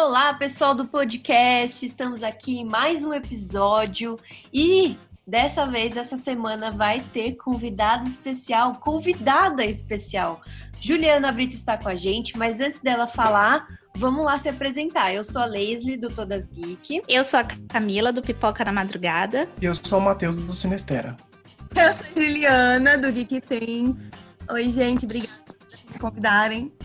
Olá, pessoal do podcast. Estamos aqui em mais um episódio e dessa vez, essa semana, vai ter convidado especial, convidada especial. Juliana Brito está com a gente, mas antes dela falar, vamos lá se apresentar. Eu sou a Leslie, do Todas Geek. Eu sou a Camila, do Pipoca na Madrugada. E eu sou o Matheus, do Sinestera. Eu sou a Juliana, do Geek Things. Oi, gente, obrigada por me convidarem.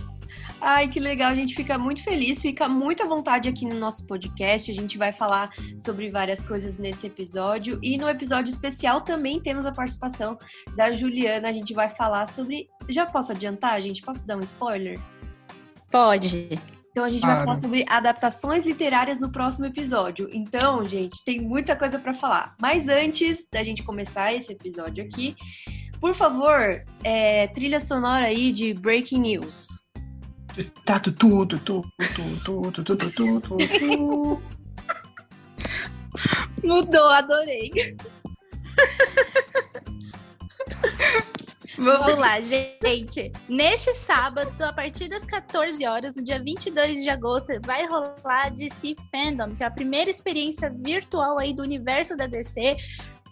Ai, que legal, a gente fica muito feliz, fica muito à vontade aqui no nosso podcast. A gente vai falar sobre várias coisas nesse episódio. E no episódio especial também temos a participação da Juliana. A gente vai falar sobre. Já posso adiantar, gente? Posso dar um spoiler? Pode. Então a gente vai falar sobre adaptações literárias no próximo episódio. Então, gente, tem muita coisa para falar. Mas antes da gente começar esse episódio aqui, por favor, é, trilha sonora aí de Breaking News. Tá tudo, tudo, tudo, tudo, tudo, tudo. Mudou, adorei. Vamos lá, gente. Neste sábado, a partir das 14 horas, no dia 22 de agosto, vai rolar a DC Fandom, que é a primeira experiência virtual aí do universo da DC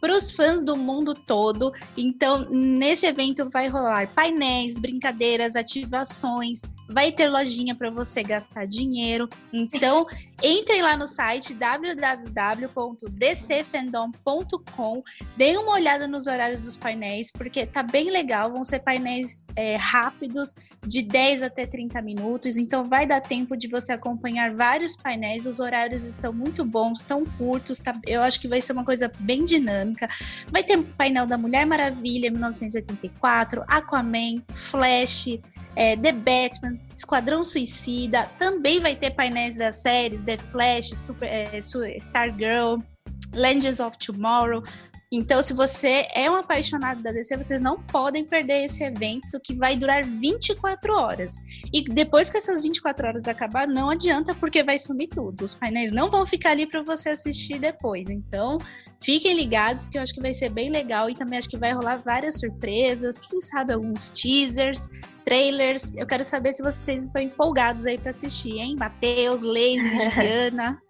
para os fãs do mundo todo. Então, nesse evento vai rolar painéis, brincadeiras, ativações, vai ter lojinha para você gastar dinheiro. Então, entrem lá no site www.dcfandom.com, deem uma olhada nos horários dos painéis, porque tá bem legal. Vão ser painéis é, rápidos, de 10 até 30 minutos. Então, vai dar tempo de você acompanhar vários painéis. Os horários estão muito bons, estão curtos. Tá, eu acho que vai ser uma coisa bem dinâmica. Vai ter painel da Mulher Maravilha, 1984, Aquaman, Flash, é, The Batman, Esquadrão Suicida, também vai ter painéis das séries The Flash, Super, é, Stargirl, Legends of Tomorrow. Então, se você é um apaixonado da DC, vocês não podem perder esse evento que vai durar 24 horas. E depois que essas 24 horas acabar, não adianta porque vai sumir tudo. Os painéis não vão ficar ali para você assistir depois. Então, fiquem ligados porque eu acho que vai ser bem legal e também acho que vai rolar várias surpresas, quem sabe alguns teasers, trailers. Eu quero saber se vocês estão empolgados aí para assistir, hein? Matheus, Leise, Juliana.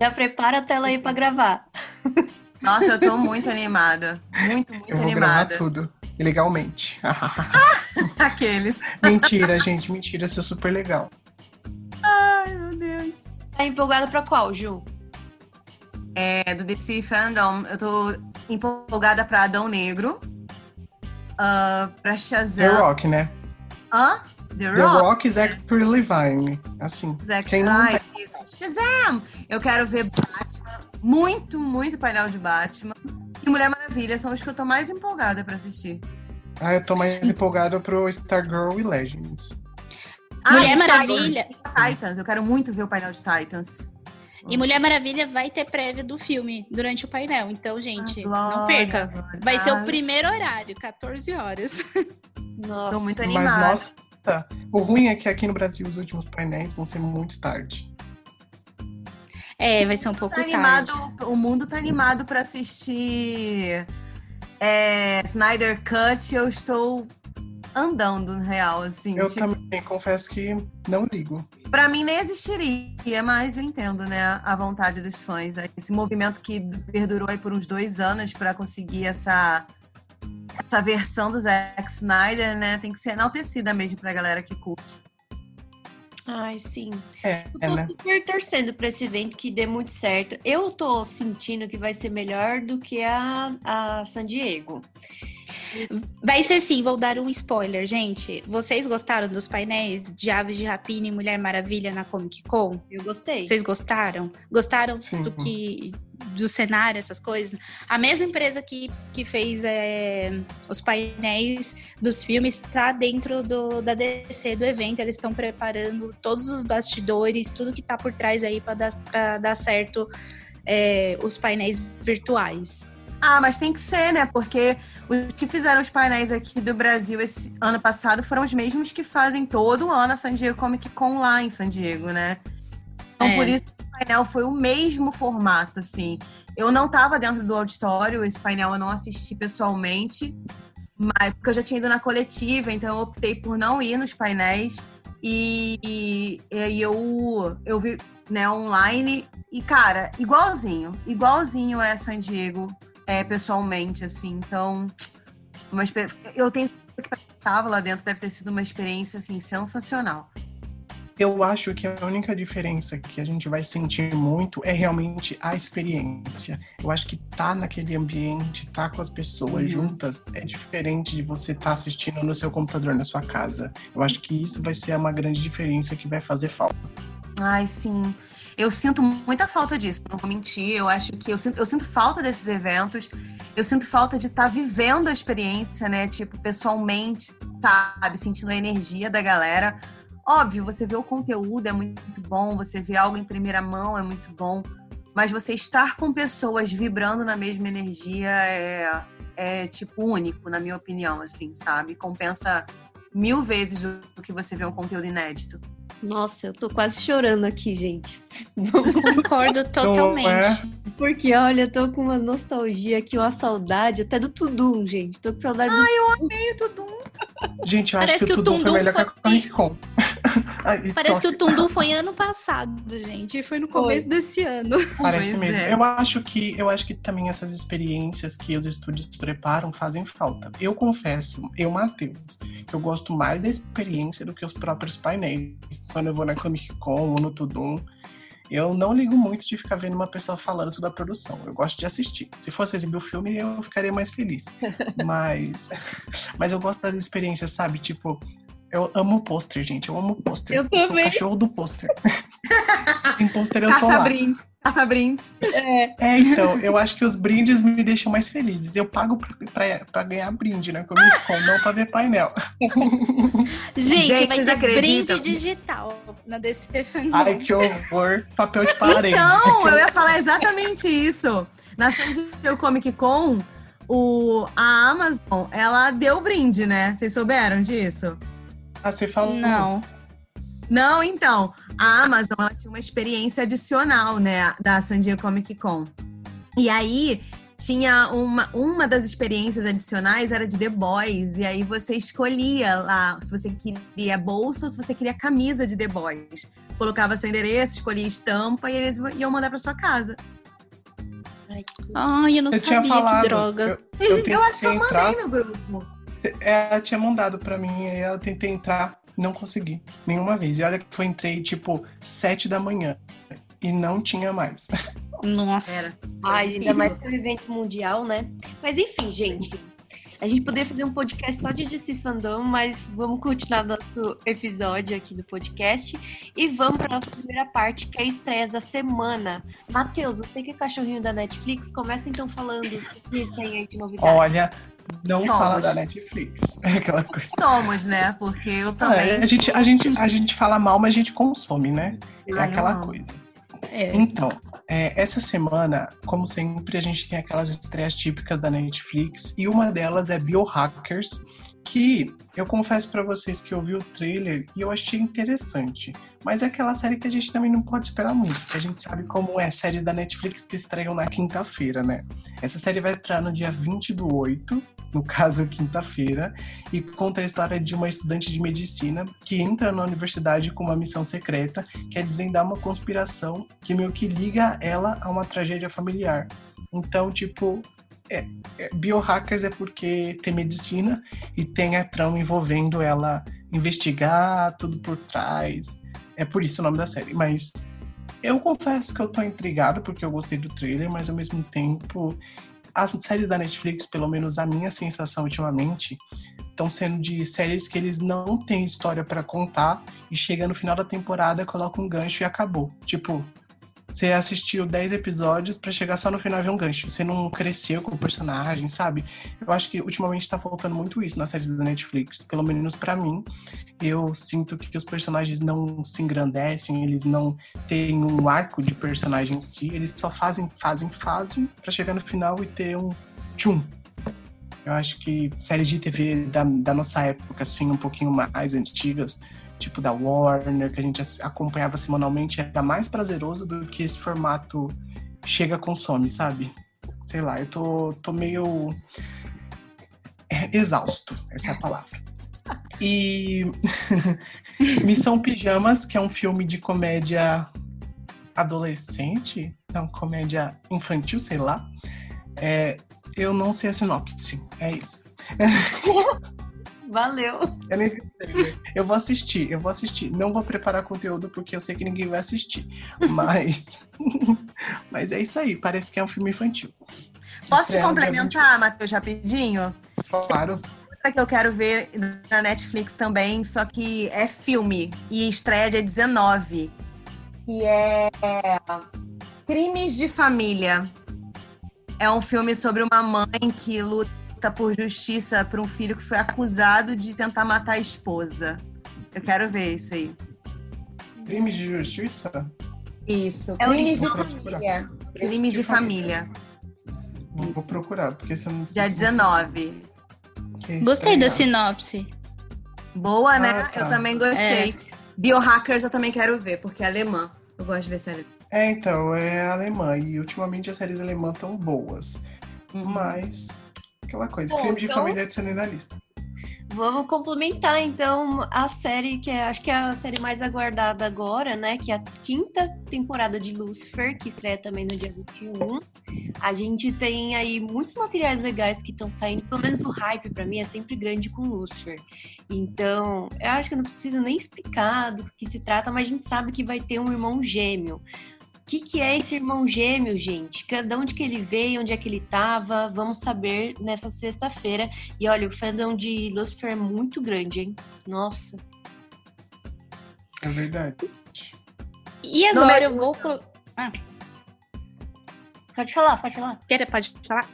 Já prepara a tela aí para gravar. Nossa, eu tô muito animada. Muito, muito eu vou animada. gravar tudo. Ilegalmente. Aqueles. mentira, gente, mentira. Isso é super legal. Ai, meu Deus. Tá empolgada pra qual, Ju? É, do DC Fandom, eu tô empolgada pra Adão Negro. Uh, pra Shazam. The Rock, né? Hã? The Rock? The Rock e Zachary Levine. Assim. Não ai, tá- isso. Shazam! Eu quero ver Batman. Muito, muito painel de Batman. E Mulher Maravilha são os que eu tô mais empolgada pra assistir. Ah, eu tô mais empolgado pro Stargirl e Legends. Mulher e Maravilha. Titans. Eu quero muito ver o painel de Titans. E Mulher Maravilha vai ter prévia do filme durante o painel. Então, gente, Ah, não perca. glória. Vai ser Ah, o primeiro horário, 14 horas. Nossa. Tô muito Mas, animada. nossa, o ruim é que aqui no Brasil os últimos painéis vão ser muito tarde. É, vai ser um pouco tá tarde. animado, o mundo tá animado pra assistir é, Snyder Cut. Eu estou andando, na real, assim. Eu tipo, também confesso que não ligo. Pra mim nem existiria, mas eu entendo, né, a vontade dos fãs. Esse movimento que perdurou aí por uns dois anos pra conseguir essa, essa versão do Zack Snyder, né, tem que ser enaltecida mesmo pra galera que curte. Ai, sim. É, Eu tô né? super torcendo pra esse evento que dê muito certo. Eu tô sentindo que vai ser melhor do que a, a San Diego. Vai ser sim, vou dar um spoiler, gente. Vocês gostaram dos painéis de Aves de Rapina e Mulher Maravilha na Comic Con? Eu gostei. Vocês gostaram? Gostaram Sim. do que do cenário, essas coisas? A mesma empresa que, que fez é, os painéis dos filmes está dentro do, da DC do evento. Eles estão preparando todos os bastidores, tudo que está por trás aí para dar, pra dar certo é, os painéis virtuais. Ah, mas tem que ser, né? Porque os que fizeram os painéis aqui do Brasil esse ano passado foram os mesmos que fazem todo ano a San Diego Comic Con lá em San Diego, né? Então, É. por isso o painel foi o mesmo formato, assim. Eu não estava dentro do auditório, esse painel eu não assisti pessoalmente, mas porque eu já tinha ido na coletiva, então eu optei por não ir nos painéis. E, e, e aí eu, eu vi né, online e, cara, igualzinho. Igualzinho é San Diego, é, pessoalmente, assim. Então, uma, eu tenho que estava lá dentro deve ter sido uma experiência, assim, sensacional. Eu acho que a única diferença que a gente vai sentir muito é realmente a experiência. Eu acho que tá naquele ambiente, tá com as pessoas uhum. juntas, é diferente de você estar tá assistindo no seu computador na sua casa. Eu acho que isso vai ser uma grande diferença que vai fazer falta. Ai, sim. Eu sinto muita falta disso, não vou mentir. Eu acho que eu sinto, eu sinto falta desses eventos. Eu sinto falta de estar tá vivendo a experiência, né? Tipo, pessoalmente, sabe? Sentindo a energia da galera. Óbvio, você vê o conteúdo é muito bom, você vê algo em primeira mão é muito bom, mas você estar com pessoas vibrando na mesma energia é, é tipo único, na minha opinião, assim, sabe? Compensa mil vezes do que você vê um conteúdo inédito. Nossa, eu tô quase chorando aqui, gente. Concordo totalmente. É? Porque, olha, eu tô com uma nostalgia aqui, uma saudade até do Tudum, gente. Tô com saudade Ai, do eu amei o Tudum. Gente, eu Parece acho que, que o Tudum foi melhor foi... que a Comic Con. Ai, Parece que o Tundum foi ano passado, gente. Foi no começo foi. desse ano. Parece mesmo. É. Eu acho que eu acho que também essas experiências que os estúdios preparam fazem falta. Eu confesso, eu, Matheus, que eu gosto mais da experiência do que os próprios painéis. Quando eu vou na Comic Con ou no Tudum. Eu não ligo muito de ficar vendo uma pessoa falando sobre a produção. Eu gosto de assistir. Se fosse exibir o filme, eu ficaria mais feliz. mas, mas eu gosto das experiências, sabe? Tipo, eu amo pôster, gente. Eu amo pôster. Eu, eu sou o cachorro do pôster. Tem pôster, eu Caça tô lá. Brindes. Caça brindes. É. é. então, eu acho que os brindes me deixam mais felizes. Eu pago pra ganhar brinde, né? Comigo, não pra ver painel. Gente, gente vai ter brinde digital na DC Fandom. Ai, que horror. Papel de parede. Então, eu ia falar exatamente isso. Na San Diego Comic Con, o, a Amazon, ela deu brinde, né? Vocês souberam disso? Ah, você falou? Não. Não, então. A Amazon ela tinha uma experiência adicional, né, da San Diego Comic Con. E aí tinha uma, uma das experiências adicionais era de The Boys. E aí você escolhia lá se você queria bolsa ou se você queria camisa de The Boys. Colocava seu endereço, escolhia estampa e eles iam mandar para sua casa. Ai, eu não eu sabia, falado, que droga. Eu, eu, eu acho que eu mandei no grupo ela tinha mandado para mim e eu tentei entrar, não consegui nenhuma vez. E olha que eu entrei tipo sete da manhã e não tinha mais. Nossa. Era. Ai, ainda mais que é um evento mundial, né? Mas enfim, gente. A gente poderia fazer um podcast só de DC Fandom, mas vamos continuar nosso episódio aqui do podcast e vamos para nossa primeira parte, que é a estreia da semana. Matheus, você que é cachorrinho da Netflix, começa então falando o que tem aí de novidade. Olha, não Somos. fala da Netflix. É aquela coisa. Somos, né? Porque eu também. É, a, gente, a, gente, a gente fala mal, mas a gente consome, né? É aquela coisa. É. Então, é, essa semana, como sempre, a gente tem aquelas estreias típicas da Netflix e uma delas é Biohackers, que eu confesso para vocês que eu vi o trailer e eu achei interessante. Mas é aquela série que a gente também não pode esperar muito, porque a gente sabe como é séries da Netflix que estreiam na quinta-feira, né? Essa série vai estrear no dia 20 do 8, no caso, quinta-feira, e conta a história de uma estudante de medicina que entra na universidade com uma missão secreta, que é desvendar uma conspiração que meio que liga ela a uma tragédia familiar. Então, tipo, é, é, biohackers é porque tem medicina e tem a trama envolvendo ela investigar tudo por trás. É por isso o nome da série. Mas eu confesso que eu tô intrigado porque eu gostei do trailer, mas ao mesmo tempo as séries da Netflix, pelo menos a minha sensação ultimamente, estão sendo de séries que eles não têm história para contar e chega no final da temporada, coloca um gancho e acabou. Tipo, você assistiu 10 episódios para chegar só no final ver um gancho. Você não cresceu com o personagem, sabe? Eu acho que ultimamente tá faltando muito isso nas séries da Netflix. Pelo menos para mim. Eu sinto que os personagens não se engrandecem, eles não têm um arco de personagem em si. Eles só fazem, fazem, fazem para chegar no final e ter um tchum. Eu acho que séries de TV da, da nossa época, assim, um pouquinho mais antigas, tipo da Warner, que a gente acompanhava semanalmente, era mais prazeroso do que esse formato chega consome, sabe? Sei lá, eu tô, tô meio exausto, essa é a palavra. E Missão Pijamas, que é um filme de comédia adolescente, não, comédia infantil, sei lá. É, eu não sei a sinopse, é isso. Valeu. Eu, nem... eu vou assistir, eu vou assistir. Não vou preparar conteúdo porque eu sei que ninguém vai assistir. Mas. Mas é isso aí, parece que é um filme infantil. Posso te complementar, Matheus, rapidinho? Claro. Outra que eu quero ver na Netflix também, só que é filme e estreia dia 19. Que é Crimes de Família. É um filme sobre uma mãe que luta por justiça por um filho que foi acusado de tentar matar a esposa. Eu quero ver isso aí. Crimes de justiça? Isso, é crimes de família. Crimes de, de família. Vou, vou, procurar, porque você não Dia 19. Gostei da sinopse. Boa, né? Ah, tá. Eu também gostei. É. Biohackers eu também quero ver, porque é alemã. Eu gosto de ver série. É, então, é alemã. E ultimamente as séries alemãs estão boas. Uhum. Mas, aquela coisa, Bom, crime de então... família adicionei na lista. Vamos complementar então a série que é, acho que é a série mais aguardada agora, né? Que é a quinta temporada de Lucifer, que estreia também no dia 21. A gente tem aí muitos materiais legais que estão saindo, pelo menos o hype para mim é sempre grande com Lucifer. Então, eu acho que eu não preciso nem explicar do que se trata, mas a gente sabe que vai ter um irmão gêmeo. O que, que é esse irmão gêmeo, gente? De onde que ele veio, onde é que ele estava? Vamos saber nessa sexta-feira. E olha, o fandom de Lucifer é muito grande, hein? Nossa. É verdade. E agora eu vou... Ah. Pode falar, pode falar. Quer, pode falar.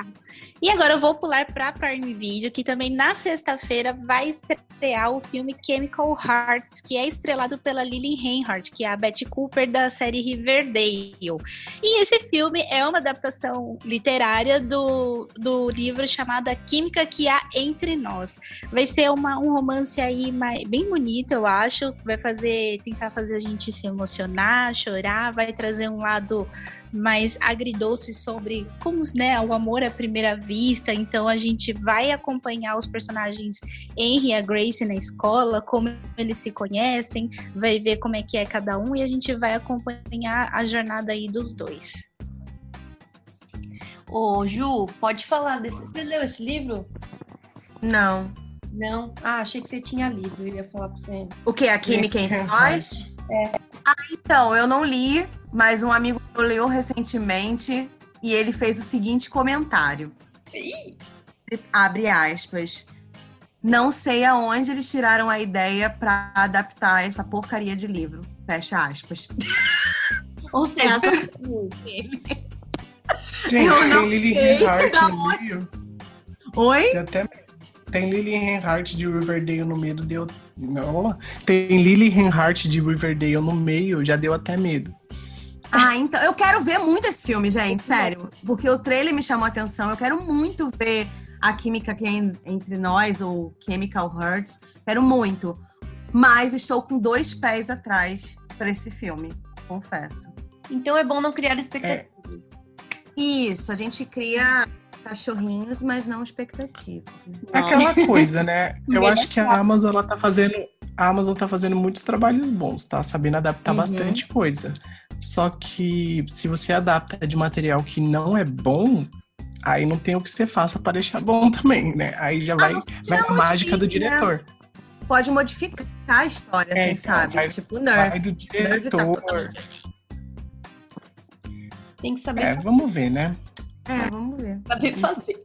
E agora eu vou pular para Prime Video, que também na sexta-feira vai estrear o filme Chemical Hearts, que é estrelado pela Lily Reinhardt, que é a Betty Cooper da série Riverdale. E esse filme é uma adaptação literária do, do livro chamado A Química que há entre nós. Vai ser uma, um romance aí mais, bem bonito, eu acho. Vai fazer tentar fazer a gente se emocionar, chorar, vai trazer um lado mais agridoce sobre como né, o amor à primeira vista. Então a gente vai acompanhar os personagens Henry e a Grace na escola, como eles se conhecem, vai ver como é que é cada um e a gente vai acompanhar a jornada aí dos dois. Ô, Ju, pode falar desse. Você leu esse livro? Não. Não? Ah, achei que você tinha lido. Eu ia falar com você. O que? A Química entre nós? É. Ah, então, eu não li, mas um amigo meu leu recentemente e ele fez o seguinte comentário. Ih. Abre aspas. Não sei aonde eles tiraram a ideia para adaptar essa porcaria de livro. Fecha aspas. Ou seja, Gente, tem Lily Reinhardt no meio. Oi? Até... Tem Lily Reinhardt de Riverdale no meio, deu. Não. Tem Lily Reinhardt de Riverdale no meio, já deu até medo. Ah, então. Eu quero ver muito esse filme, gente, sério. Porque o trailer me chamou a atenção. Eu quero muito ver a química que é entre nós, ou Chemical Hearts. Quero muito. Mas estou com dois pés atrás para esse filme, confesso. Então é bom não criar expectativas. É. Isso, a gente cria cachorrinhos, mas não expectativas. Aquela coisa, né? Eu acho que a Amazon ela tá fazendo. A Amazon tá fazendo muitos trabalhos bons, tá sabendo adaptar uhum. bastante coisa. Só que se você adapta de material que não é bom, aí não tem o que você faça para deixar bom também, né? Aí já vai, ah, vai a mágica do diretor. Pode modificar a história, é, quem então, sabe? Vai, tipo, Nerf. Vai do diretor. Tá tem que saber. É, vamos ver, né? É, vamos ver. Saber fazer.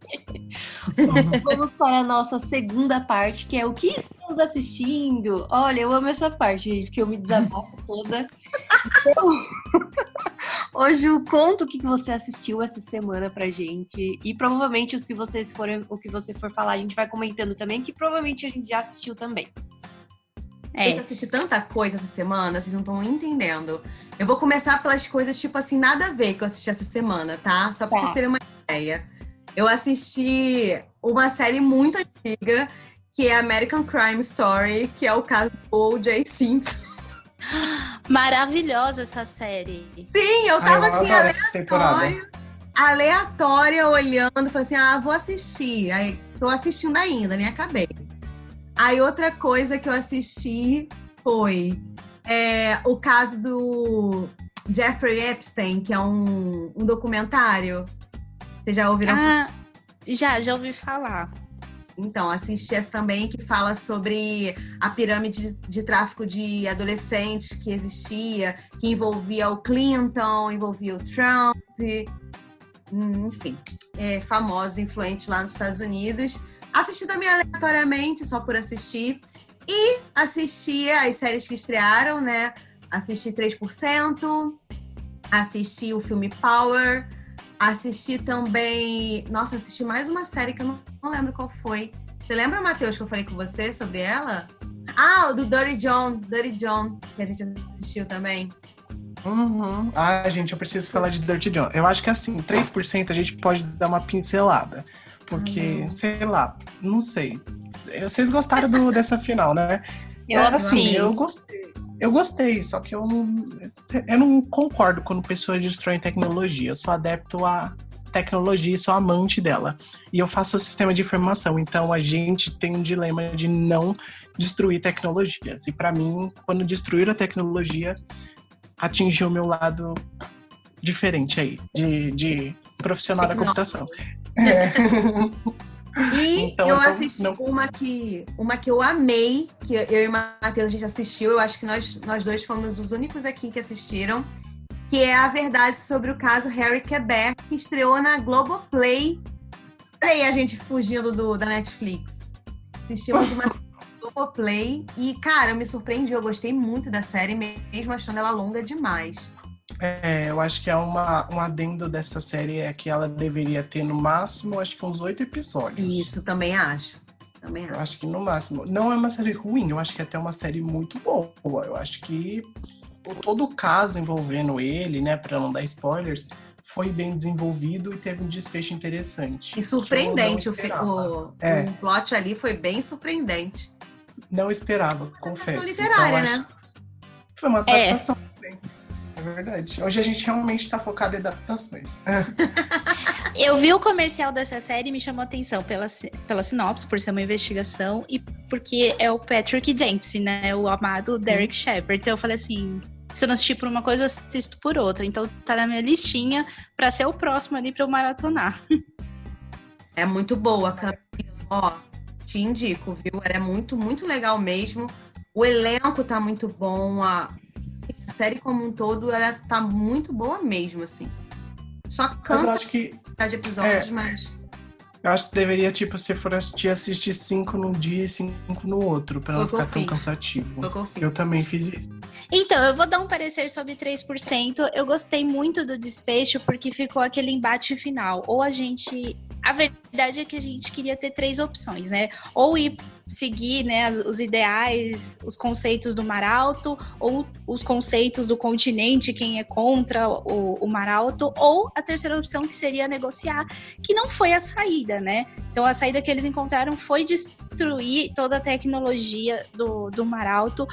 vamos para a nossa segunda parte, que é o que estamos assistindo. Olha, eu amo essa parte, gente, porque eu me desabafo toda. Então, hoje eu conto o que você assistiu essa semana pra gente. E provavelmente os que vocês forem, o que você for falar, a gente vai comentando também, que provavelmente a gente já assistiu também. É. Eu assisti tanta coisa essa semana, vocês não estão entendendo. Eu vou começar pelas coisas, tipo assim, nada a ver que eu assisti essa semana, tá? Só pra tá. vocês terem uma ideia. Eu assisti uma série muito antiga, que é American Crime Story, que é o caso do O.J. Simpson. Maravilhosa essa série. Sim, eu tava Ai, eu assim, aleatória, aleatória, olhando, falei assim, ah, vou assistir. Aí, tô assistindo ainda, nem acabei. Aí outra coisa que eu assisti foi é, o caso do Jeffrey Epstein, que é um, um documentário. Vocês já ouviram? Ah, já, já ouvi falar. Então, assisti essa também que fala sobre a pirâmide de, tráfico de adolescentes que existia, que envolvia o Clinton, envolvia o Trump, hum, enfim, é, influentes lá nos Estados Unidos. Assisti também aleatoriamente, só por assistir. E assisti as séries que estrearam, né? Assisti 3%, assisti o filme Power, assisti também. Nossa, assisti mais uma série que eu não, não lembro qual foi. Você lembra, Matheus, que eu falei com você sobre ela? Ah, o do Dirty John, Dirty John, que a gente assistiu também. Uhum. Ah, gente, eu preciso falar de Dirty John. Eu acho que assim, 3% a gente pode dar uma pincelada. Porque, uhum. sei lá, não sei. Vocês gostaram do, dessa final, né? Eu, é, assim, eu gostei. Eu gostei, só que eu não, eu não concordo quando pessoas destroem tecnologia. Eu sou adepto a tecnologia e sou amante dela. E eu faço o sistema de informação, então a gente tem um dilema de não destruir tecnologias. E para mim, quando destruir a tecnologia, atingiu o meu lado diferente aí, de, de profissional da computação. É. E então, eu então, assisti não... uma, que, uma que eu amei, que eu e o Matheus a gente assistiu, eu acho que nós, nós dois fomos os únicos aqui que assistiram, que é a verdade sobre o caso Harry Quebec, que estreou na Globoplay. Olha aí a gente fugindo do, da Netflix. Assistimos uma Globoplay e, cara, eu me surpreendi, eu gostei muito da série, mesmo achando ela longa demais. É, eu acho que é uma, um adendo dessa série é que ela deveria ter no máximo, acho que uns oito episódios. Isso, também acho. Também acho. Eu acho que no máximo. Não é uma série ruim, eu acho que é até uma série muito boa. Eu acho que todo o caso envolvendo ele, né, para não dar spoilers, foi bem desenvolvido e teve um desfecho interessante. E surpreendente. O, o, é. o plot ali foi bem surpreendente. Não esperava, confesso. literária, então, né? Foi uma adaptação. É verdade. Hoje a gente realmente está focado em adaptações. Eu vi o comercial dessa série e me chamou a atenção pela, pela sinopse, por ser uma investigação, e porque é o Patrick Dempsey, né? O amado Derek hum. Shepard. Então eu falei assim. Se eu não assistir por uma coisa, eu assisto por outra. Então tá na minha listinha para ser o próximo ali para eu maratonar. É muito boa, Camila. Ó, te indico, viu? Ela é muito, muito legal mesmo. O elenco tá muito bom, a, série como um todo, ela tá muito boa mesmo, assim. Só cansa acho que, de episódios, é, mas. Eu acho que deveria, tipo, se for assistir, assistir cinco num dia e cinco no outro, pra não ficar tão cansativo. Eu, eu também fiz isso. Então, eu vou dar um parecer sobre 3%. Eu gostei muito do desfecho porque ficou aquele embate final. Ou a gente. A verdade é que a gente queria ter três opções, né? Ou ir seguir né, os ideais, os conceitos do Mar Alto, ou os conceitos do continente, quem é contra o, o Mar Alto, ou a terceira opção que seria negociar, que não foi a saída, né? Então a saída que eles encontraram foi destruir toda a tecnologia do, do Mar Alto.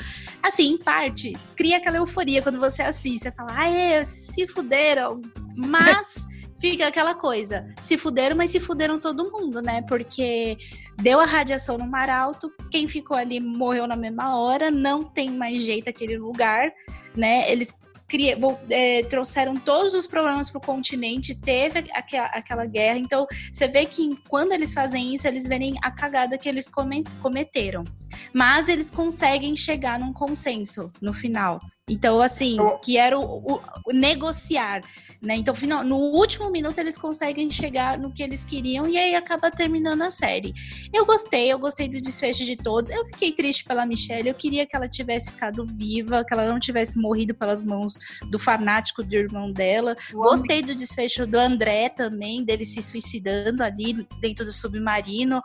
Assim, em parte, cria aquela euforia quando você assiste, você fala, ah, se fuderam, mas fica aquela coisa. Se fuderam, mas se fuderam todo mundo, né? Porque deu a radiação no mar alto, quem ficou ali morreu na mesma hora, não tem mais jeito aquele lugar, né? Eles cria, é, trouxeram todos os problemas para o continente, teve aqua, aquela guerra. Então, você vê que quando eles fazem isso, eles veem a cagada que eles cometeram. Mas eles conseguem chegar num consenso no final. Então, assim, que era o, o, o negociar, né? Então, final, no último minuto eles conseguem chegar no que eles queriam e aí acaba terminando a série. Eu gostei, eu gostei do desfecho de todos. Eu fiquei triste pela Michelle, eu queria que ela tivesse ficado viva, que ela não tivesse morrido pelas mãos do fanático do irmão dela. Gostei do desfecho do André também, dele se suicidando ali dentro do submarino.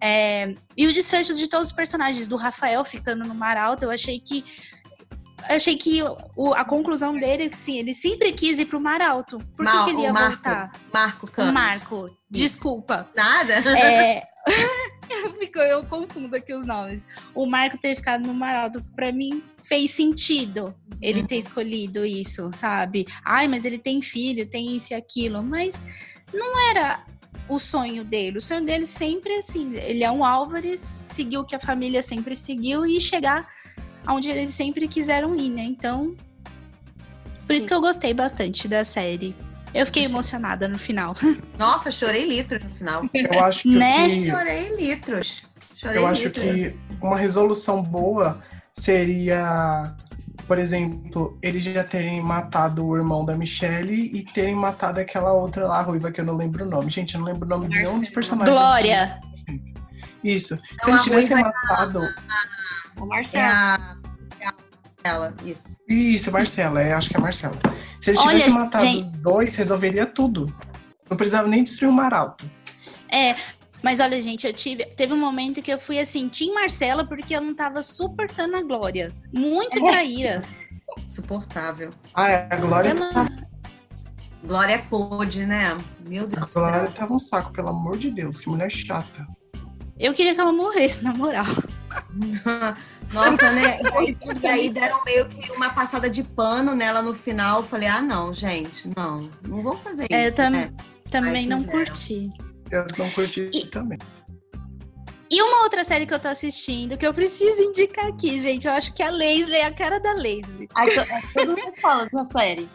É... E o desfecho de todos os personagens, do Rafael ficando no mar alto, eu achei que achei que o, a conclusão dele, sim, ele sempre quis ir pro Mar Alto. Por Mal, que, ele ia Marco, voltar? Marco Campos. O Marco. Isso. Desculpa. Nada? É. eu, confundo aqui os nomes. O Marco ter ficado no Mar Alto, pra mim, fez sentido ele ter uhum. escolhido isso, sabe? Ai, mas ele tem filho, tem isso e aquilo. Mas não era o sonho dele. O sonho dele sempre assim, ele é um Álvares, seguiu o que a família sempre seguiu e chegar onde eles sempre quiseram ir, né? Então, por isso que eu gostei bastante da série. Eu fiquei emocionada no final. Nossa, chorei litros no final. Eu acho que, né? que chorei litros. Chorei eu litros. acho que uma resolução boa seria por exemplo, eles já terem matado o irmão da Michelle e terem matado aquela outra lá, ruiva, que eu não lembro o nome. Gente, eu não lembro o nome de nenhum dos personagens. Glória! Isso. Se Não, eles a tivessem ruiva matado. O É Marcelo. a... é a- ela, isso. Isso, Marcela, é, acho que é Marcela. Se eles Olha, tivessem matado gente- os dois, resolveria tudo. Não precisava nem destruir o Maralto. É, mas olha, gente, eu tive. Teve um momento que eu fui assim, Tim Marcela, porque eu não tava suportando a Glória. Muito traíra. Insuportável. Ah, é, a Glória, não- Glória pôde, né? Meu Deus a do céu. Glória tava um saco, pelo amor de Deus, que mulher chata. Eu queria que ela morresse, na moral. Nossa, né? E aí, deram meio que uma passada de pano nela no final. Eu falei, ah, não, gente, não. Não vou fazer É, eu isso. tam- né? Também não fizeram. curti. Eu não curti E- também. E uma outra série que eu tô assistindo, que eu preciso indicar aqui, gente. Eu acho que a Leslie é a cara da Leslie. Ai, to- todo mundo fala dessa série.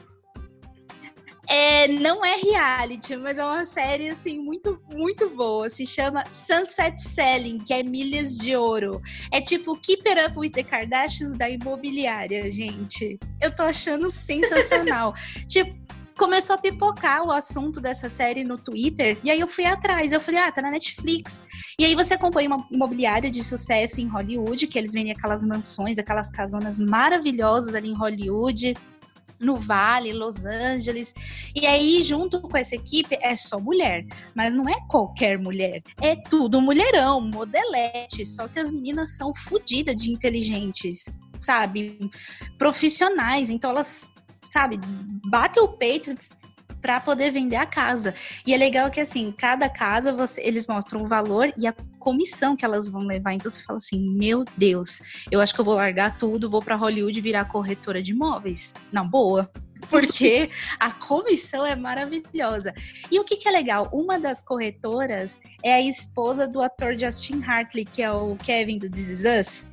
É, não é reality, mas é uma série, assim, muito, muito boa. Se chama Sunset Selling, que é milhas de ouro. É tipo Keep Up with the Kardashians da imobiliária, gente. Eu tô achando sensacional. tipo, começou a pipocar o assunto dessa série no Twitter, e aí eu fui atrás. Eu falei, ah, tá na Netflix. E aí você acompanha uma imobiliária de sucesso em Hollywood, que eles vendem aquelas mansões, aquelas casonas maravilhosas ali em Hollywood no Vale, Los Angeles. E aí, junto com essa equipe, é só mulher. Mas não é qualquer mulher. É tudo mulherão, modelete. Só que as meninas são fodidas de inteligentes, sabe? Profissionais. Então elas, sabe, batem o peito para poder vender a casa. E é legal que assim, cada casa você, eles mostram o valor e a comissão que elas vão levar. Então você fala assim: "Meu Deus, eu acho que eu vou largar tudo, vou para Hollywood virar corretora de imóveis". Na boa. Porque a comissão é maravilhosa. E o que, que é legal? Uma das corretoras é a esposa do ator Justin Hartley, que é o Kevin do This Is Us.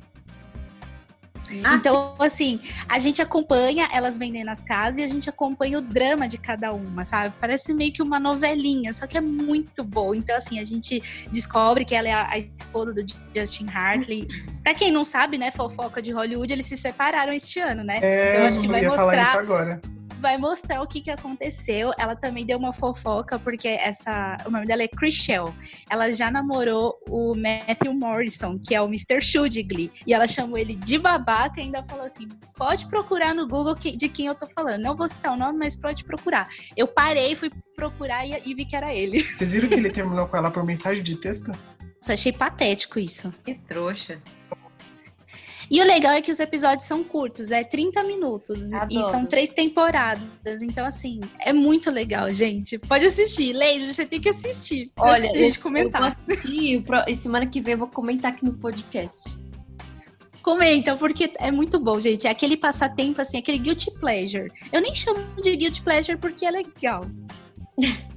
Ah, então, assim, a gente acompanha elas vendendo as casas e a gente acompanha o drama de cada uma, sabe? Parece meio que uma novelinha, só que é muito boa. Então, assim, a gente descobre que ela é a, a esposa do Justin Hartley. Pra quem não sabe, né, fofoca de Hollywood, eles se separaram este ano, né? É, eu acho que vai mostrar- isso agora. Vai mostrar o que, que aconteceu. Ela também deu uma fofoca, porque essa. O nome dela é Chriselle. Ela já namorou o Matthew Morrison, que é o Mr. Shudigli. E ela chamou ele de babaca e ainda falou assim: pode procurar no Google que- de quem eu tô falando. Não vou citar o nome, mas pode procurar. Eu parei, fui procurar e, e vi que era ele. Vocês viram que ele terminou com ela por mensagem de texto? Nossa, achei patético isso. Que trouxa. E o legal é que os episódios são curtos, é 30 minutos. E Adoro. são três temporadas. Então, assim, é muito legal, gente. Pode assistir. Leila, você tem que assistir. Olha, gente eu- comentar. Eu assistir, e semana que vem eu vou comentar aqui no podcast. Comenta, porque é muito bom, gente. É aquele passatempo, assim, aquele guilty pleasure. Eu nem chamo de guilty pleasure porque é legal.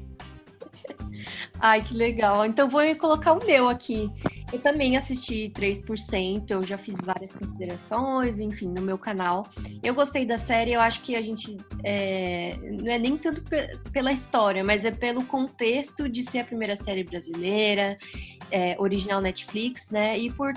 Ai, que legal. Então vou colocar o meu aqui. Eu também assisti 3%, eu já fiz várias considerações, enfim, no meu canal. Eu gostei da série, eu acho que a gente é, não é nem tanto pe- pela história, mas é pelo contexto de ser a primeira série brasileira, é, original Netflix, né? E por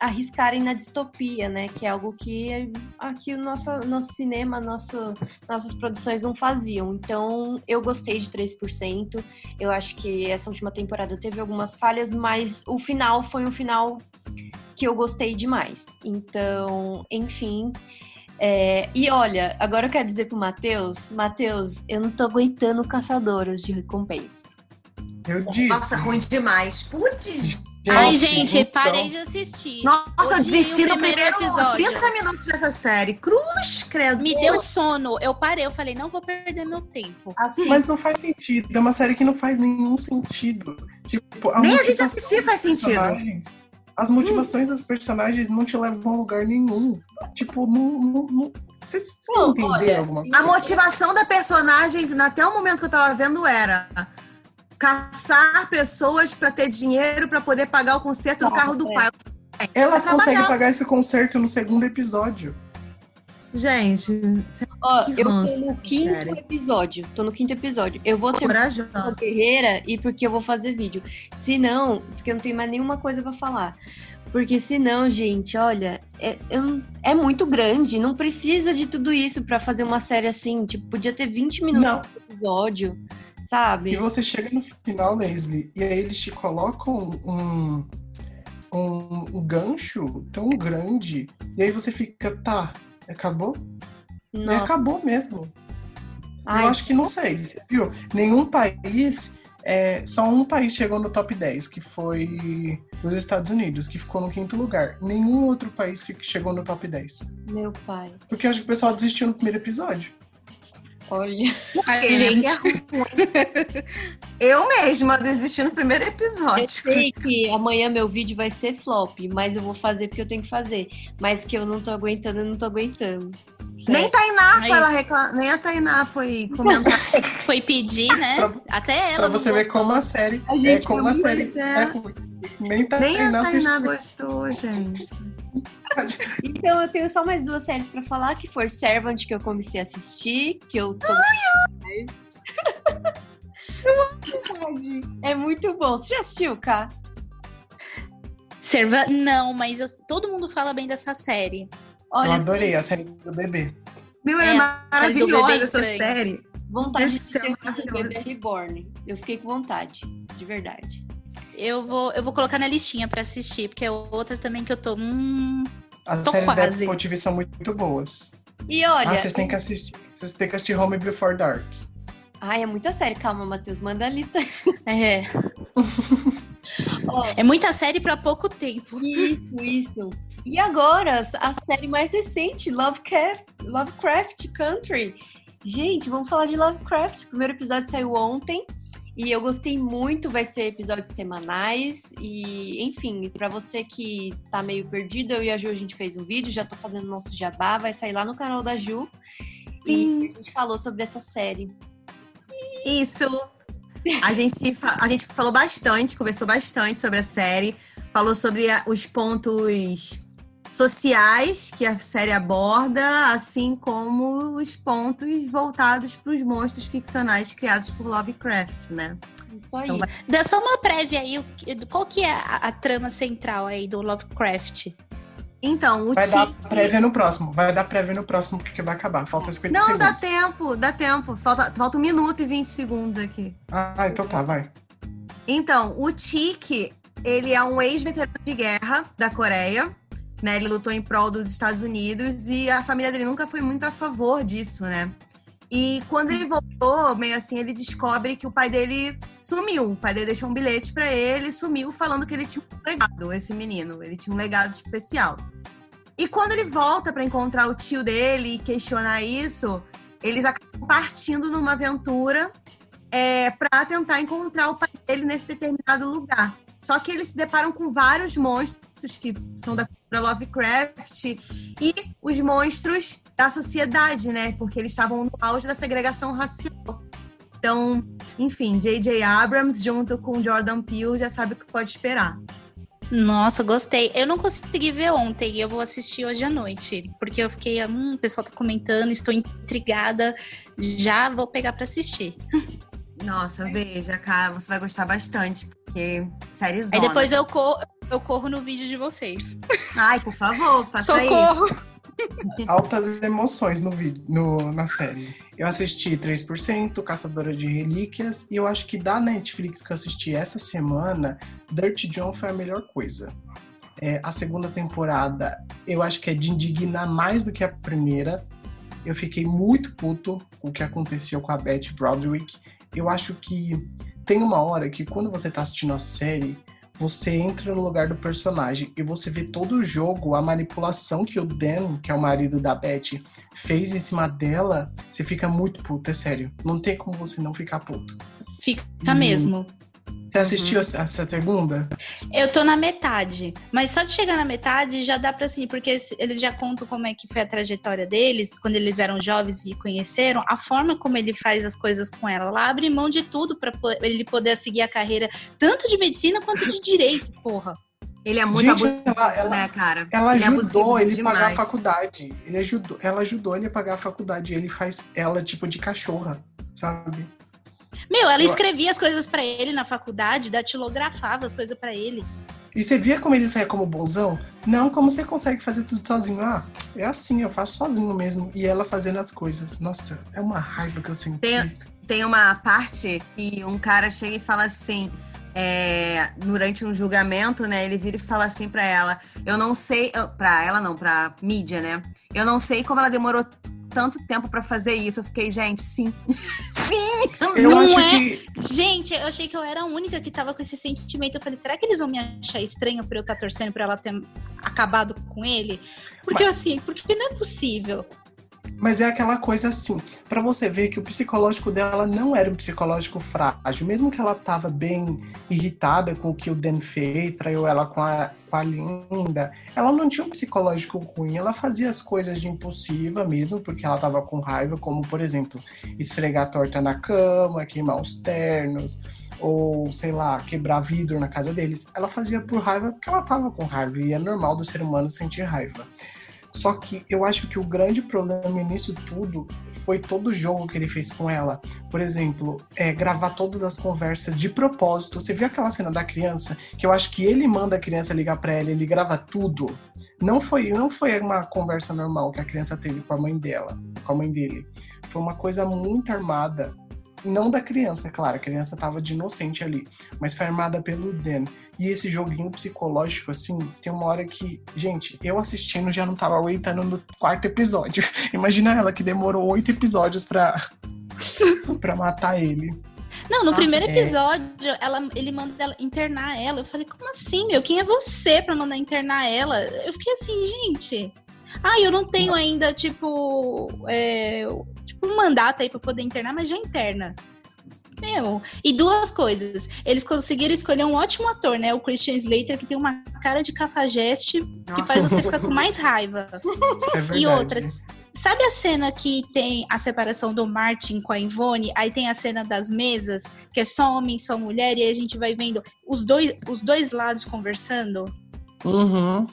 arriscarem na distopia, né? Que é algo que aqui o nosso, nosso cinema, nosso, nossas produções não faziam. Então, eu gostei de 3%. Eu acho que essa última temporada teve algumas falhas, mas o final foi um final que eu gostei demais. Então, enfim. é, e olha, agora eu quero dizer pro Matheus, Matheus, eu não tô aguentando caçadoras de recompensa. Eu disse. Nossa, ruim demais. Putz. Ai, gente, então- parei de assistir. Nossa, eu desisti o no primeiro primeiro episódio. 30 minutos dessa série. Cruz, credo. Me deu sono. Eu parei, eu falei, não vou perder meu tempo. Assim, Mas não faz sentido. É uma série que não faz nenhum sentido. Tipo, Nem a gente assistir faz sentido. As motivações dos personagens não te levam a lugar nenhum. Tipo, não. não, não... Vocês Não, entenderam olha, alguma A coisa? motivação da personagem, até o momento que eu tava vendo, era caçar pessoas para ter dinheiro para poder pagar o conserto do carro do é. pai. Elas conseguem pagar esse conserto no segundo episódio. Gente, ó, eu tô no quinto série. episódio. Tô no quinto episódio. Eu vou terminar a guerreira e porque eu vou fazer vídeo. Se não, porque eu não tenho mais nenhuma coisa para falar. Porque senão, gente, olha, é, é, muito grande, não precisa de tudo isso para fazer uma série assim. Tipo, podia ter 20 minutos no episódio, sabe? E você chega no final, Leslie, e aí eles te colocam um, um, um gancho tão grande, e aí você fica, tá, acabou? Não. E acabou mesmo. Ai, eu acho que não sei, viu? Nenhum país é, só um país chegou no top 10, que foi os Estados Unidos, que ficou no quinto lugar. Nenhum outro país chegou no top 10. Meu pai. Porque eu acho que o pessoal desistiu no primeiro episódio. Olha. Ai, gente. eu mesma desisti no primeiro episódio. Eu sei que amanhã meu vídeo vai ser flop, mas eu vou fazer porque eu tenho que fazer. Mas que eu não tô aguentando, eu não tô aguentando. Nem Tainá foi ela reclam... nem a Tainá foi comentar. foi pedir, né? pra, Até ela. Pra você ver como a série. A gente é como a série. É. É nem, tá, nem a Tainá gostou, gente. então eu tenho só mais duas séries pra falar, que for Servant, que eu comecei a assistir, que eu tô. é muito bom. Você já assistiu, Ká? Serva... Não, mas eu... todo mundo fala bem dessa série. Olha, eu adorei a série do bebê. Meu, é, é maravilhosa essa série. Vontade de ter o bebê reborn. Eu fiquei com vontade, de verdade. Eu vou, eu vou colocar na listinha para assistir, porque é outra também que eu tô. Hum, As tô séries quase. da Apple TV são muito boas. E olha. Ah, vocês têm que assistir. Vocês têm que assistir Home Before Dark. Ai, é muita série. Calma, Matheus, manda a lista. É. oh, é muita série para pouco tempo. Isso, isso. E agora, a série mais recente, Lovecraft, Lovecraft Country. Gente, vamos falar de Lovecraft. O primeiro episódio saiu ontem. E eu gostei muito, vai ser episódios semanais. E, enfim, para você que tá meio perdido, eu e a Ju, a gente fez um vídeo, já tô fazendo nosso jabá, vai sair lá no canal da Ju. Sim. E a gente falou sobre essa série. Isso! A gente, a gente falou bastante, conversou bastante sobre a série, falou sobre os pontos sociais que a série aborda, assim como os pontos voltados para os monstros ficcionais criados por Lovecraft, né? Isso aí. Então, vai... Dá só uma prévia aí, qual que é a, a, trama central aí do Lovecraft? Então, o Vai dar prévia no próximo, vai dar prévia no próximo porque vai acabar, falta 50 Não, segundos. Não, dá tempo, dá tempo, falta, falta um minuto e 20 segundos aqui. Ah, então tá, vai. Então, o Tiki, ele é um ex-veterano de guerra da Coreia, né? Ele lutou em prol dos Estados Unidos e a família dele nunca foi muito a favor disso, né? E quando ele voltou, meio assim, ele descobre que o pai dele sumiu. O pai dele deixou um bilhete para ele, sumiu falando que ele tinha um legado, esse menino, ele tinha um legado especial. E quando ele volta para encontrar o tio dele e questionar isso, eles acabam partindo numa aventura é, para tentar encontrar o pai dele nesse determinado lugar. Só que eles se deparam com vários monstros que são da cultura Lovecraft e os monstros da sociedade, né? Porque eles estavam no auge da segregação racial. Então, enfim, J.J. Abrams junto com Jordan Peele já sabe o que pode esperar. Nossa, gostei. Eu não consegui ver ontem, eu vou assistir hoje à noite, porque eu fiquei, hum, o pessoal tá comentando, estou intrigada, já vou pegar para assistir. Nossa, veja, cara, você vai gostar bastante, porque série Aí depois eu corro, eu corro no vídeo de vocês. Ai, por favor, faça Socorro. isso. Altas emoções no vídeo, no, na série. Eu assisti 3%, Caçadora de Relíquias, e eu acho que da Netflix que eu assisti essa semana, Dirt John foi a melhor coisa. É, a segunda temporada, eu acho que é de indignar mais do que a primeira. Eu fiquei muito puto com o que aconteceu com a Beth Broderick eu acho que tem uma hora que quando você tá assistindo a série, você entra no lugar do personagem e você vê todo o jogo, a manipulação que o Dan, que é o marido da Beth, fez em cima dela, você fica muito puto, é sério. Não tem como você não ficar puto. Fica e... mesmo. Você assistiu uhum. essa segunda? Eu tô na metade, mas só de chegar na metade já dá pra assim, porque eles já contam como é que foi a trajetória deles, quando eles eram jovens e conheceram, a forma como ele faz as coisas com ela. Ela abre mão de tudo para ele poder seguir a carreira, tanto de medicina quanto de direito, porra. Ele é muito Gente, abusivo, ela, ela, né, cara? Ela ele é ajudou é ele a pagar a faculdade. Ele ajudou, ela ajudou ele a pagar a faculdade. Ele faz ela tipo de cachorra, sabe? Meu, ela escrevia as coisas para ele na faculdade, datilografava as coisas para ele. E você via como ele saia como bonzão? Não, como você consegue fazer tudo sozinho. Ah, é assim, eu faço sozinho mesmo. E ela fazendo as coisas. Nossa, é uma raiva que eu senti. Tem, tem uma parte que um cara chega e fala assim. É, durante um julgamento, né? Ele vira e fala assim para ela: Eu não sei, para ela não, para mídia, né? Eu não sei como ela demorou tanto tempo para fazer isso. Eu fiquei, gente, sim. sim! Eu não é. Que... Gente, eu achei que eu era a única que tava com esse sentimento. Eu falei, será que eles vão me achar estranho por eu estar tá torcendo pra ela ter acabado com ele? Porque Mas... assim, porque não é possível. Mas é aquela coisa assim, para você ver que o psicológico dela não era um psicológico frágil, mesmo que ela tava bem irritada com o que o Dan fez, traiu ela com a, com a Linda, ela não tinha um psicológico ruim, ela fazia as coisas de impulsiva mesmo, porque ela tava com raiva, como por exemplo, esfregar a torta na cama, queimar os ternos, ou sei lá, quebrar vidro na casa deles. Ela fazia por raiva porque ela tava com raiva, e é normal do ser humano sentir raiva. Só que eu acho que o grande problema nisso tudo foi todo o jogo que ele fez com ela. Por exemplo, é, gravar todas as conversas de propósito. Você viu aquela cena da criança? Que eu acho que ele manda a criança ligar para ela, ele grava tudo. Não foi, não foi uma conversa normal que a criança teve com a mãe dela, com a mãe dele. Foi uma coisa muito armada. Não da criança, claro, a criança tava de inocente ali, mas foi armada pelo Dan. E esse joguinho psicológico, assim, tem uma hora que, gente, eu assistindo já não tava aguentando no quarto episódio. Imagina ela que demorou oito episódios pra, pra matar ele. Não, no Nossa, primeiro é. episódio, é... ela, ele manda ela internar ela. Eu falei, como assim, meu? Quem é você pra mandar internar ela? Eu fiquei assim, gente. Ah, eu não tenho ainda, tipo, é, tipo um mandato aí pra poder internar, mas já interna. Meu, e duas coisas. Eles conseguiram escolher um ótimo ator, né? O Christian Slater, que tem uma cara de cafajeste que faz você ficar com mais raiva. É e outra, sabe a cena que tem a separação do Martin com a Ivone? Aí tem a cena das mesas, que é só homem, só mulher, e aí a gente vai vendo os dois, os dois lados conversando. Uhum.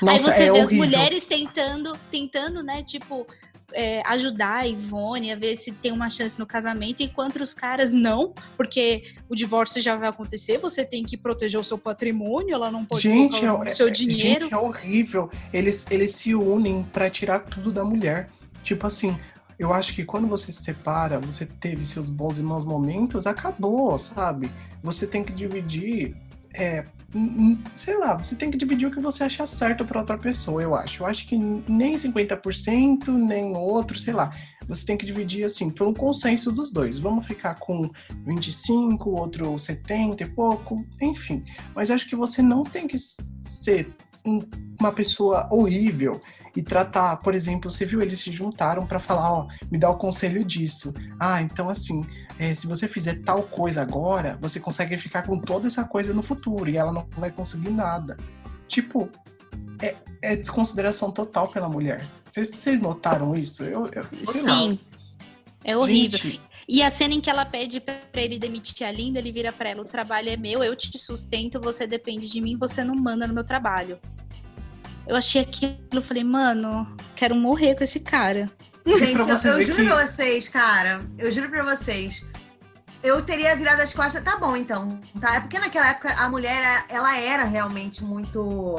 Nossa, aí você é vê horrível. as mulheres tentando, tentando, né, tipo, é, ajudar a Ivone a ver se tem uma chance no casamento, enquanto os caras não, porque o divórcio já vai acontecer, você tem que proteger o seu patrimônio, ela não pode gente, colocar o seu é, dinheiro. Gente, é horrível. Eles, eles se unem para tirar tudo da mulher. Tipo assim, eu acho que quando você se separa, você teve seus bons e maus momentos, acabou, sabe? Você tem que dividir é, sei lá, você tem que dividir o que você acha certo para outra pessoa, eu acho. Eu acho que nem 50%, nem outro, sei lá. Você tem que dividir assim, por um consenso dos dois. Vamos ficar com 25, outro 70 e pouco, enfim. Mas acho que você não tem que ser uma pessoa horrível e tratar, por exemplo, você viu, eles se juntaram para falar, ó, me dá o conselho disso. Ah, então assim, é, se você fizer tal coisa agora, você consegue ficar com toda essa coisa no futuro e ela não vai conseguir nada. Tipo, é, é desconsideração total pela mulher. Vocês notaram isso? Eu, eu Sim. É horrível. Gente, e a cena em que ela pede para ele demitir a Linda, ele vira para ela: o trabalho é meu, eu te sustento, você depende de mim, você não manda no meu trabalho. Eu achei aquilo, eu falei, mano, quero morrer com esse cara. Gente, eu, eu juro que... pra vocês, cara, eu juro pra vocês. Eu teria virado as costas, tá bom então, tá? É porque naquela época a mulher, ela era realmente muito...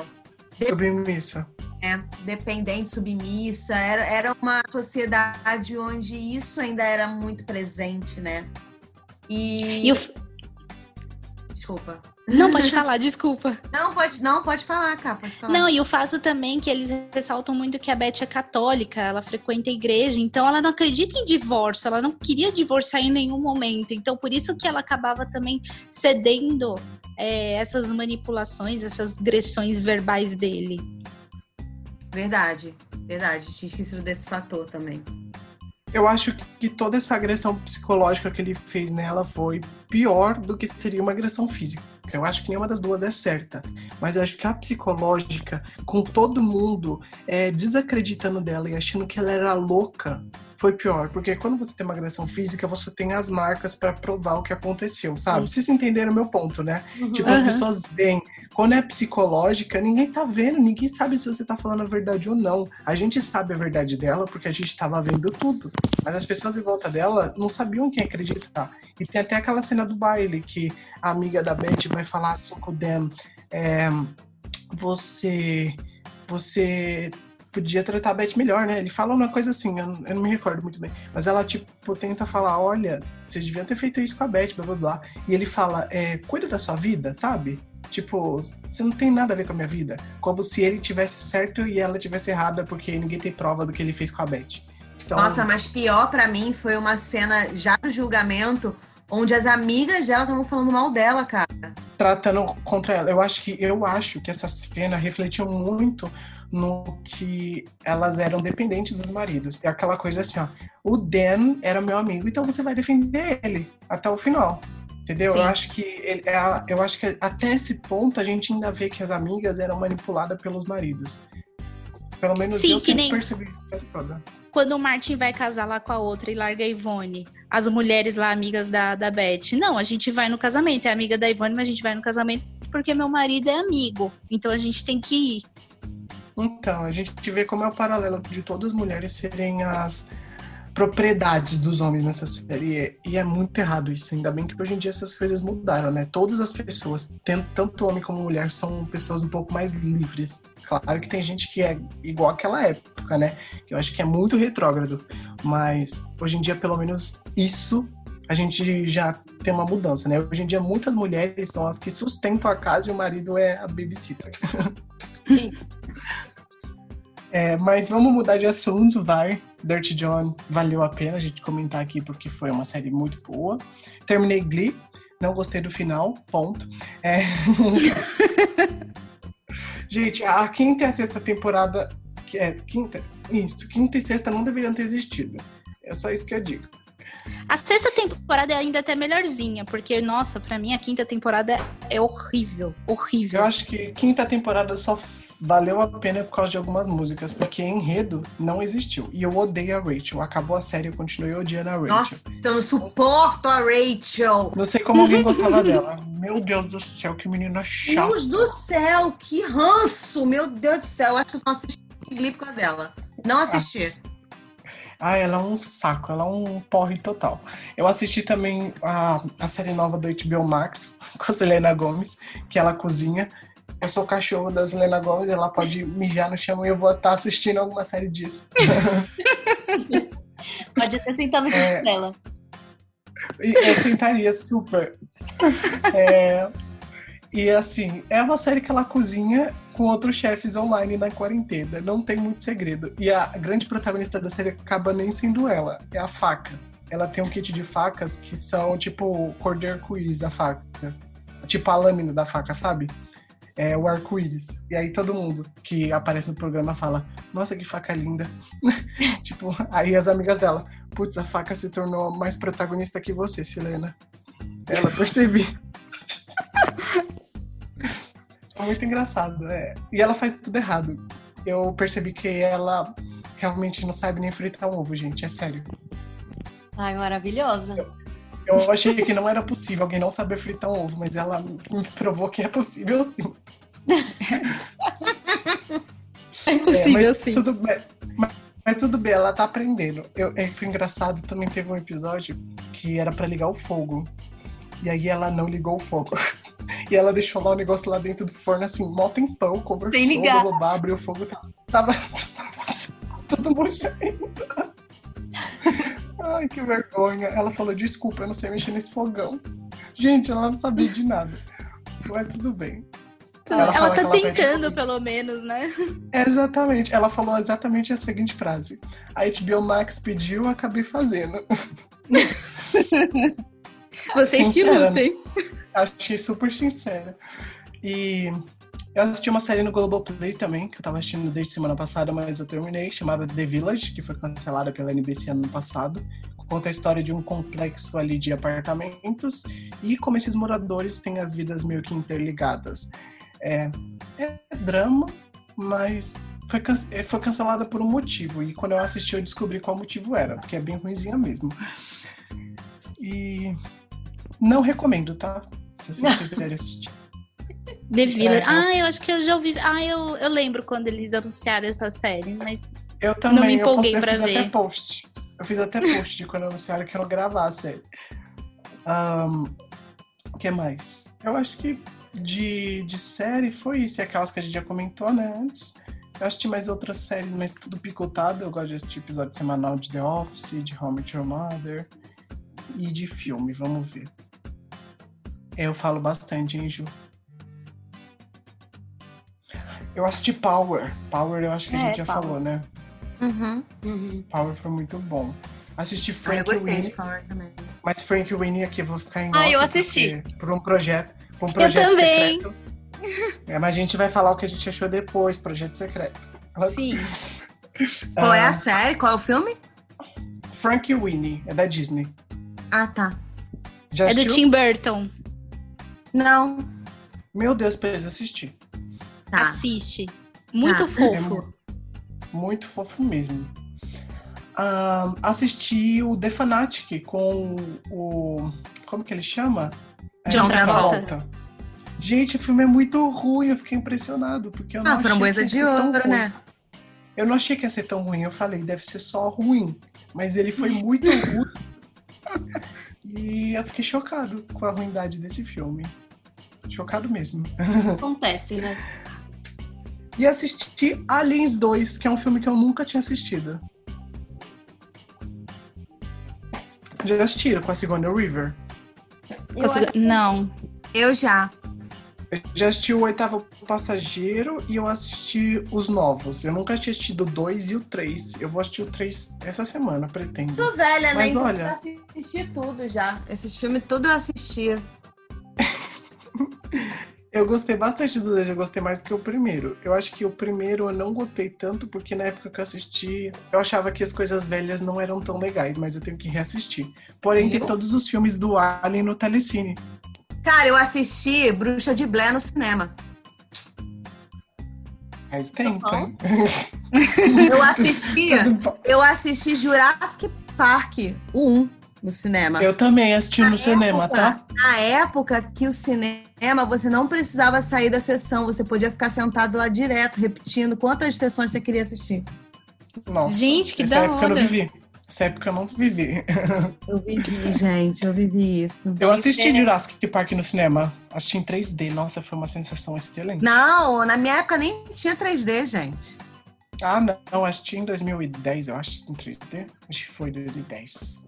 Submissa. É, dependente, submissa. Era, era uma sociedade onde isso ainda era muito presente, né? E... e o... Desculpa. Não, pode falar, desculpa. Não, pode, não, pode falar, cara, pode falar. Não, e o fato também que eles ressaltam muito que a Beth é católica, ela frequenta a igreja, então ela não acredita em divórcio, ela não queria divorciar em nenhum momento. Então, por isso que ela acabava também cedendo é, essas manipulações, essas agressões verbais dele. Verdade, verdade. Tinha esquecido desse fator também. Eu acho que toda essa agressão psicológica que ele fez nela foi pior do que seria uma agressão física. Eu acho que nenhuma das duas é certa. Mas eu acho que a psicológica, com todo mundo é, desacreditando dela e achando que ela era louca, foi pior, porque quando você tem uma agressão física, você tem as marcas para provar o que aconteceu, sabe? Vocês entenderam o meu ponto, né? Uhum. Tipo, as pessoas veem. Quando é psicológica, ninguém tá vendo, ninguém sabe se você tá falando a verdade ou não. A gente sabe a verdade dela porque a gente tava vendo tudo. Mas as pessoas em volta dela não sabiam quem acreditar. E tem até aquela cena do baile que a amiga da Beth vai falar assim com o Dan. É, você. Você podia tratar a Beth melhor, né? Ele fala uma coisa assim, eu não, eu não, me recordo muito bem. Mas ela, tipo, tenta falar: olha, vocês deviam ter feito isso com a Beth, blá blá blá. E ele fala: é, cuida da sua vida, sabe? Tipo, você não tem nada a ver com a minha vida. Como se ele tivesse certo e ela tivesse errada, porque ninguém tem prova do que ele fez com a Beth. Então... Nossa, mas pior para mim foi uma cena já do julgamento onde as amigas dela estavam falando mal dela, cara. Tratando contra ela. Eu acho que eu acho que essa cena refletiu muito no que elas eram dependentes dos maridos. É aquela coisa assim, ó. O Dan era meu amigo, então você vai defender ele até o final. Entendeu? Sim. Eu acho que ele, é eu acho que até esse ponto a gente ainda vê que as amigas eram manipuladas pelos maridos. Pelo menos Sim, eu sempre nem... percebi isso toda. Quando o Martin vai casar lá com a outra e larga a Ivone, as mulheres lá, amigas da, da Beth, não, a gente vai no casamento, é amiga da Ivone, mas a gente vai no casamento porque meu marido é amigo. Então a gente tem que ir. Então, a gente vê como é o paralelo de todas as mulheres serem as propriedades dos homens nessa série. E é muito errado isso. Ainda bem que hoje em dia essas coisas mudaram, né? Todas as pessoas, tanto homem como mulher, são pessoas um pouco mais livres. Claro que tem gente que é igual àquela época, né? Eu acho que é muito retrógrado. Mas hoje em dia, pelo menos, isso a gente já tem uma mudança, né? Hoje em dia, muitas mulheres são as que sustentam a casa e o marido é a babysitter. Sim. É, mas vamos mudar de assunto, vai. Dirty John valeu a pena a gente comentar aqui porque foi uma série muito boa. Terminei Glee, não gostei do final, ponto. É... gente, a quinta e a sexta temporada, que é quinta, isso, quinta e sexta não deveriam ter existido. É só isso que eu digo. A sexta temporada é ainda até melhorzinha, porque, nossa, para mim a quinta temporada é horrível. Horrível. Eu acho que quinta temporada só valeu a pena por causa de algumas músicas, porque enredo não existiu. E eu odeio a Rachel. Acabou a série, eu continuei odiando a Rachel. Nossa, eu não suporto a Rachel. Não sei como alguém gostava dela. Meu Deus do céu, que menina chata. Deus do céu, que ranço! Meu Deus do céu, eu acho que eu não assisti Glee por causa dela. Não assisti. Ah, ela é um saco, ela é um porre total. Eu assisti também a, a série nova do HBO Max, com a Selena Gomes, que ela cozinha eu sou o cachorro da Selena Gomes, ela pode mijar no chão e eu vou estar assistindo alguma série disso. pode até sentar no chão é, dela. Eu sentaria super. É, e assim, é uma série que ela cozinha com outros chefes online na quarentena. Não tem muito segredo. E a grande protagonista da série acaba nem sendo ela, é a faca. Ela tem um kit de facas que são tipo cordeiro arco-íris, a faca. Tipo a lâmina da faca, sabe? É o arco-íris. E aí todo mundo que aparece no programa fala: Nossa, que faca linda. tipo, aí as amigas dela: Putz, a faca se tornou mais protagonista que você, Silena. Ela percebi. é muito engraçado. É. E ela faz tudo errado. Eu percebi que ela realmente não sabe nem fritar um ovo, gente. É sério. Ai, maravilhosa. Eu, eu achei que não era possível alguém não saber fritar um ovo, mas ela me provou que é possível sim. é possível é, sim. Tudo bem, mas, mas, tudo bem, ela tá aprendendo. Eu, é, foi engraçado, também teve um episódio que era para ligar o fogo. E aí ela não ligou o fogo. E ela deixou lá o negócio lá dentro do forno, assim, mó tempão, conversou, blá, abriu o fogo, tava tudo murchando. Ai, que vergonha. Ela falou, desculpa, eu não sei mexer nesse fogão. Gente, ela não sabia de nada. Mas tudo bem. Ela, ela tá ela tentando, pelo menos, né? Exatamente. Ela falou exatamente a seguinte frase. A HBO Max pediu, acabei fazendo. Vocês que lutem. Achei super sincera. E Eu assisti uma série no Globoplay também, que eu tava assistindo desde semana passada, mas eu terminei, chamada The Village, que foi cancelada pela NBC ano passado. Conta a história de um complexo ali de apartamentos e como esses moradores têm as vidas meio que interligadas. É, é drama, mas foi, é, foi cancelada por um motivo. E quando eu assisti, eu descobri qual motivo era, porque é bem ruimzinha mesmo. E não recomendo, tá? Se vocês quiserem assistir. Village. É, ah, eu acho que eu já ouvi. Ah, eu, eu lembro quando eles anunciaram essa série, mas eu também, não me empolguei eu, pra eu ver. Até post. Eu fiz até post de quando anunciaram que eu não gravar a série. O um, que mais? Eu acho que de, de série foi isso, e aquelas que a gente já comentou, né, antes. Eu assisti mais outras séries, mas tudo picotado. Eu gosto de assistir episódio semanal de The Office, de Home Your Mother e de filme, vamos ver. Eu falo bastante, hein, Ju? Eu assisti Power. Power eu acho que a é, gente já Power. falou, né? Uhum. uhum. Power foi muito bom. Assisti Frank ah, eu gostei Winnie, de Power também. Mas Frank Winnie aqui eu vou ficar em Ah, eu assisti. Por um projeto, um projeto eu também. secreto. É, mas a gente vai falar o que a gente achou depois, projeto secreto. Sim. Qual é a ah. série? Qual é o filme? Frank Winnie, é da Disney. Ah, tá. Já é do Tim Burton. Não. Meu Deus, precisa assistir. Tá. Assiste. Muito tá. fofo. É muito fofo mesmo. Um, assisti o The Fanatic com o. Como que ele chama? É, John Travolta. Gente, o filme é muito ruim, eu fiquei impressionado. Porque eu não ah, framboesa de ouro, né? Eu não achei que ia ser tão ruim. Eu falei, deve ser só ruim. Mas ele foi muito ruim. e eu fiquei chocado com a ruindade desse filme. Chocado mesmo. Acontece, né? E assisti Aliens 2, que é um filme que eu nunca tinha assistido. Já assistiram com a Sigourney River? Eu Não. Eu já. Eu já assisti o Oitavo Passageiro e eu assisti os novos. Eu nunca tinha assistido o 2 e o 3. Eu vou assistir o 3 essa semana, pretendo. Sou velha, né? Mas então olha... eu assisti tudo já. Esses filmes tudo eu assistia. Eu gostei bastante do 2, eu gostei mais do que o primeiro. Eu acho que o primeiro eu não gostei tanto, porque na época que eu assisti, eu achava que as coisas velhas não eram tão legais, mas eu tenho que reassistir. Porém, tem todos os filmes do Alien no Telecine. Cara, eu assisti Bruxa de Blair no cinema. Faz tempo, hein? Eu assisti, eu assisti Jurassic Park, o 1 no cinema. Eu também assisti na no época, cinema, tá? Na época que o cinema você não precisava sair da sessão, você podia ficar sentado lá direto, repetindo quantas sessões você queria assistir. Nossa, Gente, que da hora. época eu não vivi. Essa época eu não vivi. Eu vivi, gente, eu vivi isso. Eu assisti é. Jurassic Park no cinema. Assisti em 3D. Nossa, foi uma sensação excelente. Não, na minha época nem tinha 3D, gente. Ah, não. Assisti em 2010, eu acho, em 3D. Acho que foi 2010.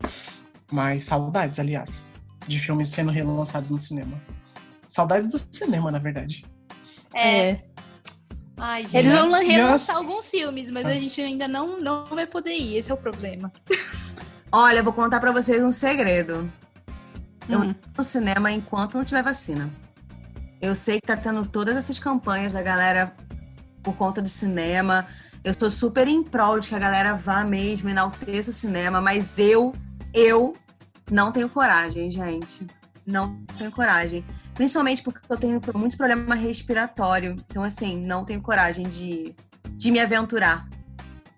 Mas saudades, aliás, de filmes sendo relançados no cinema. Saudades do cinema, na verdade. É. é. Ai, gente. Eles vão relançar alguns filmes, mas a ah. gente ainda não, não vai poder ir. Esse é o problema. Olha, vou contar para vocês um segredo. Eu hum. no cinema enquanto não tiver vacina. Eu sei que tá tendo todas essas campanhas da galera por conta do cinema. Eu sou super em prol de que a galera vá mesmo, enalteça o cinema, mas eu eu não tenho coragem, gente. Não tenho coragem. Principalmente porque eu tenho muito problema respiratório. Então, assim, não tenho coragem de, de me aventurar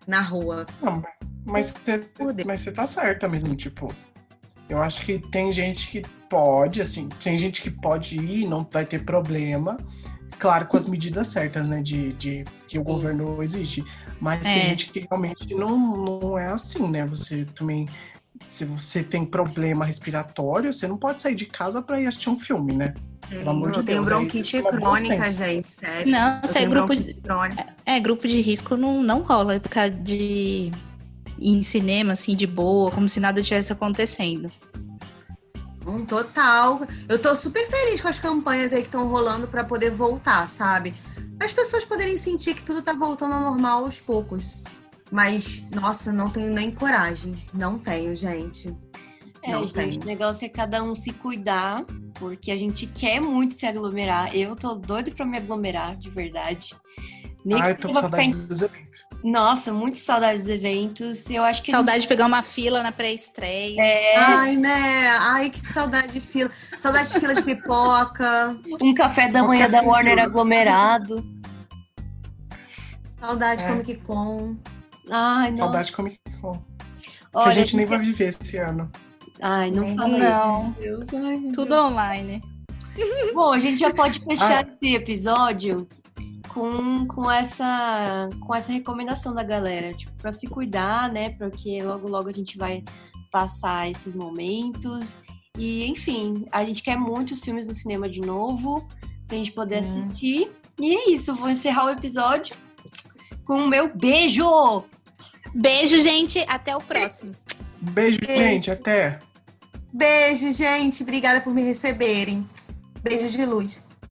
na rua. Não, mas você, mas você tá certa mesmo, tipo. Eu acho que tem gente que pode, assim, tem gente que pode ir, não vai ter problema. Claro, com as medidas certas, né? De, de que o governo exige. Mas é. tem gente que realmente não, não é assim, né? Você também se você tem problema respiratório, você não pode sair de casa para ir assistir um filme, né? Pelo amor de Deus. bronquite crônica, gente, sério. Não, isso é grupo de, é, é, grupo de risco não, não rola ficar de em cinema, assim, de boa, como se nada tivesse acontecendo. Um total. Eu tô super feliz com as campanhas aí que estão rolando para poder voltar, sabe? As pessoas poderem sentir que tudo tá voltando ao normal aos poucos. Mas, nossa, não tenho nem coragem. Não tenho, gente. É, não gente, tenho. o negócio é cada um se cuidar porque a gente quer muito se aglomerar. Eu tô doido pra me aglomerar, de verdade. Nem Ai, tô com saudade dos eventos. Nossa, muito saudade dos eventos. Eu acho que. Saudade gente... de pegar uma fila na pré-estreia. É... Ai, né? Ai, que saudade de fila. Saudade de fila de pipoca. Um café da manhã da Warner aglomerado. Saudade é. Comic Con. Ai, não. Saudade Comic Con. Olha, que a gente nem vai viver esse ano. Ai, não fala Não. Ai, Tudo Deus. online. Bom, a gente já pode fechar ah. esse episódio com, com, essa, com essa recomendação da galera, tipo, para se cuidar, né? Porque logo, logo a gente vai passar esses momentos. E, enfim, a gente quer muitos filmes no cinema de novo, pra gente poder hum. assistir. E é isso, vou encerrar o episódio com o meu beijo! Beijo, gente. Até o próximo. Beijo, Beijo. gente. Até. Beijo, gente. Obrigada por me receberem. Beijos de luz.